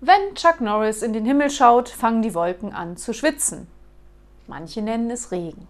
Wenn Chuck Norris in den Himmel schaut, fangen die Wolken an zu schwitzen. Manche nennen es Regen.